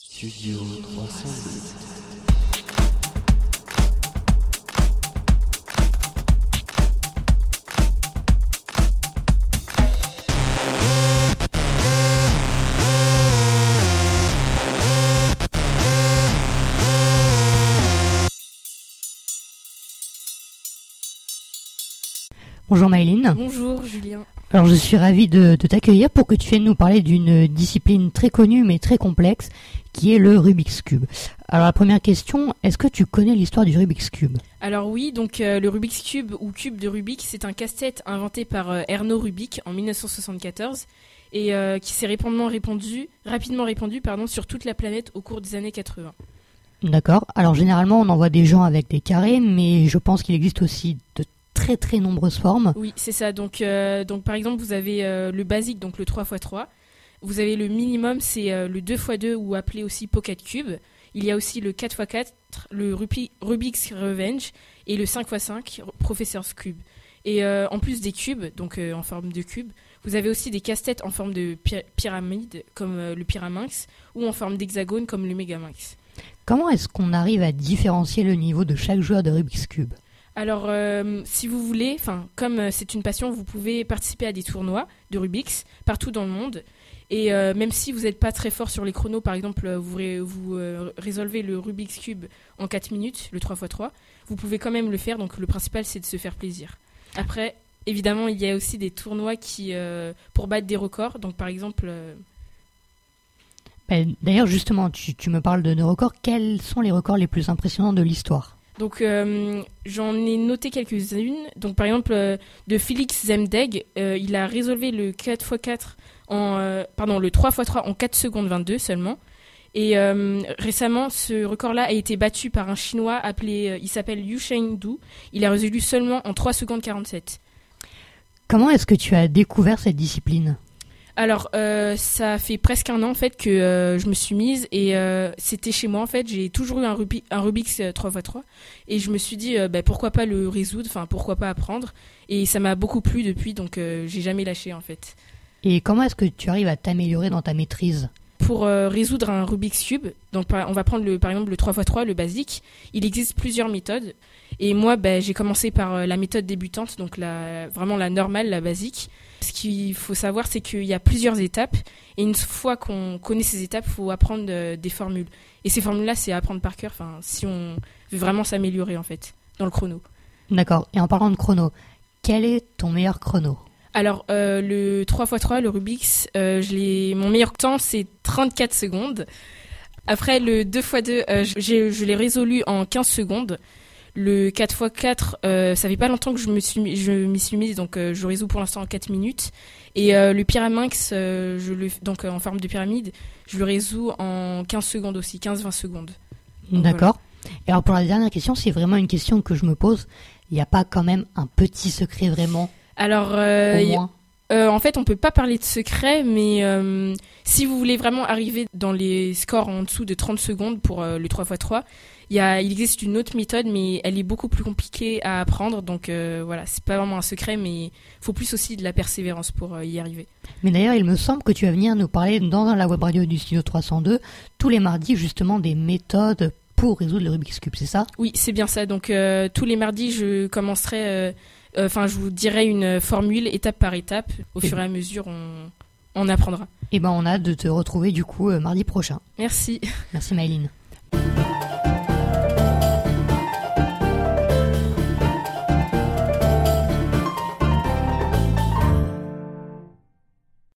Studio 308. Bonjour Maëline. Bonjour Julien. Alors je suis ravie de, de t'accueillir pour que tu viennes nous parler d'une discipline très connue mais très complexe qui est le Rubik's Cube. Alors la première question, est-ce que tu connais l'histoire du Rubik's Cube? Alors oui, donc euh, le Rubik's Cube ou cube de Rubik, c'est un casse-tête inventé par euh, Erno Rubik en 1974 et euh, qui s'est rapidement répandu, rapidement répandu pardon, sur toute la planète au cours des années 80. D'accord. Alors généralement on envoie des gens avec des carrés mais je pense qu'il existe aussi de très très nombreuses formes. Oui, c'est ça. Donc, euh, donc par exemple, vous avez euh, le basique, donc le 3x3. Vous avez le minimum, c'est euh, le 2x2 ou appelé aussi Pocket Cube. Il y a aussi le 4x4, le Rupi- Rubik's Revenge et le 5x5 Professor's Cube. Et en plus des cubes, donc en forme de cube, vous avez aussi des casse-têtes en forme de py- pyramide, comme le Pyraminx, ou en forme d'hexagone, comme le Megaminx. Comment est-ce qu'on arrive à différencier le niveau de chaque joueur de Rubik's Cube? Alors, euh, si vous voulez, comme euh, c'est une passion, vous pouvez participer à des tournois de Rubik's partout dans le monde. Et euh, même si vous n'êtes pas très fort sur les chronos, par exemple, vous, ré- vous résolvez le Rubik's Cube en 4 minutes, le 3x3, vous pouvez quand même le faire. Donc, le principal, c'est de se faire plaisir. Après, évidemment, il y a aussi des tournois qui, pour battre des records. Donc, par exemple, Ben, D'ailleurs justement, tu me parles de nos records. Quels sont les records les plus impressionnants de l'histoire? Donc euh, j'en ai noté quelques-unes. Donc par exemple euh, de Félix Zemdeg, euh, il a résolvé le 4x4 en pardon le 3x3 en 4 secondes 22 seulement. Et récemment, ce record-là a été battu par un Chinois appelé, il s'appelle Yu Shengdu. Il a résolu seulement en 3 secondes 47. Comment est-ce que tu as découvert cette discipline? Alors, euh, ça fait presque un an en fait que euh, je me suis mise et euh, c'était chez moi en fait. J'ai toujours eu un, Rubi- un Rubik's euh, 3x3 et je me suis dit bah, pourquoi pas le résoudre, enfin pourquoi pas apprendre? Et ça m'a beaucoup plu depuis donc j'ai jamais lâché en fait. Et comment est-ce que tu arrives à t'améliorer dans ta maîtrise? Pour euh, résoudre un Rubik's Cube, donc on va prendre le, par exemple le 3x3, le basique, il existe plusieurs méthodes. Et moi, bah, j'ai commencé par euh, la méthode débutante, donc la, vraiment la normale, la basique. Ce qu'il faut savoir, c'est qu'il y a plusieurs étapes. Et une fois qu'on connaît ces étapes, il faut apprendre euh, des formules. Et ces formules-là, c'est apprendre par cœur, si on veut vraiment s'améliorer, en fait, dans le chrono. D'accord. Et en parlant de chrono, quel est ton meilleur chrono? Alors, euh, le 3x3, le Rubik's, euh, mon meilleur temps, c'est 34 secondes. Après, le 2x2, euh, je- l'ai résolu en 15 secondes. Le 4x4, euh, ça fait pas longtemps que je me suis, je m'y suis donc je résous pour l'instant en 4 minutes. Et le Pyraminx, je le, donc en forme de pyramide, je le résous en 15 secondes aussi, 15-20 secondes. D'accord. Et alors pour la dernière question, c'est vraiment une question que je me pose. Il n'y a pas quand même un petit secret vraiment Alors, euh, au y- moins Euh, en fait, on peut pas parler de secret, mais euh, si vous voulez vraiment arriver dans les scores en dessous de 30 secondes pour euh, le 3x3, il, y a, il existe une autre méthode, mais elle est beaucoup plus compliquée à apprendre. Donc voilà, c'est pas vraiment un secret, mais il faut plus aussi de la persévérance pour y arriver. Mais d'ailleurs, il me semble que tu vas venir nous parler dans la web radio du studio 302 tous les mardis justement des méthodes pour résoudre le Rubik's Cube, c'est ça? Oui, c'est bien ça. Donc euh, tous les mardis, je commencerai, euh, euh, enfin, je vous dirai une formule étape par étape. Au Et- fur et à mesure, on, on apprendra. Eh ben on a hâte de te retrouver du coup mardi prochain. Merci. Merci Maëline.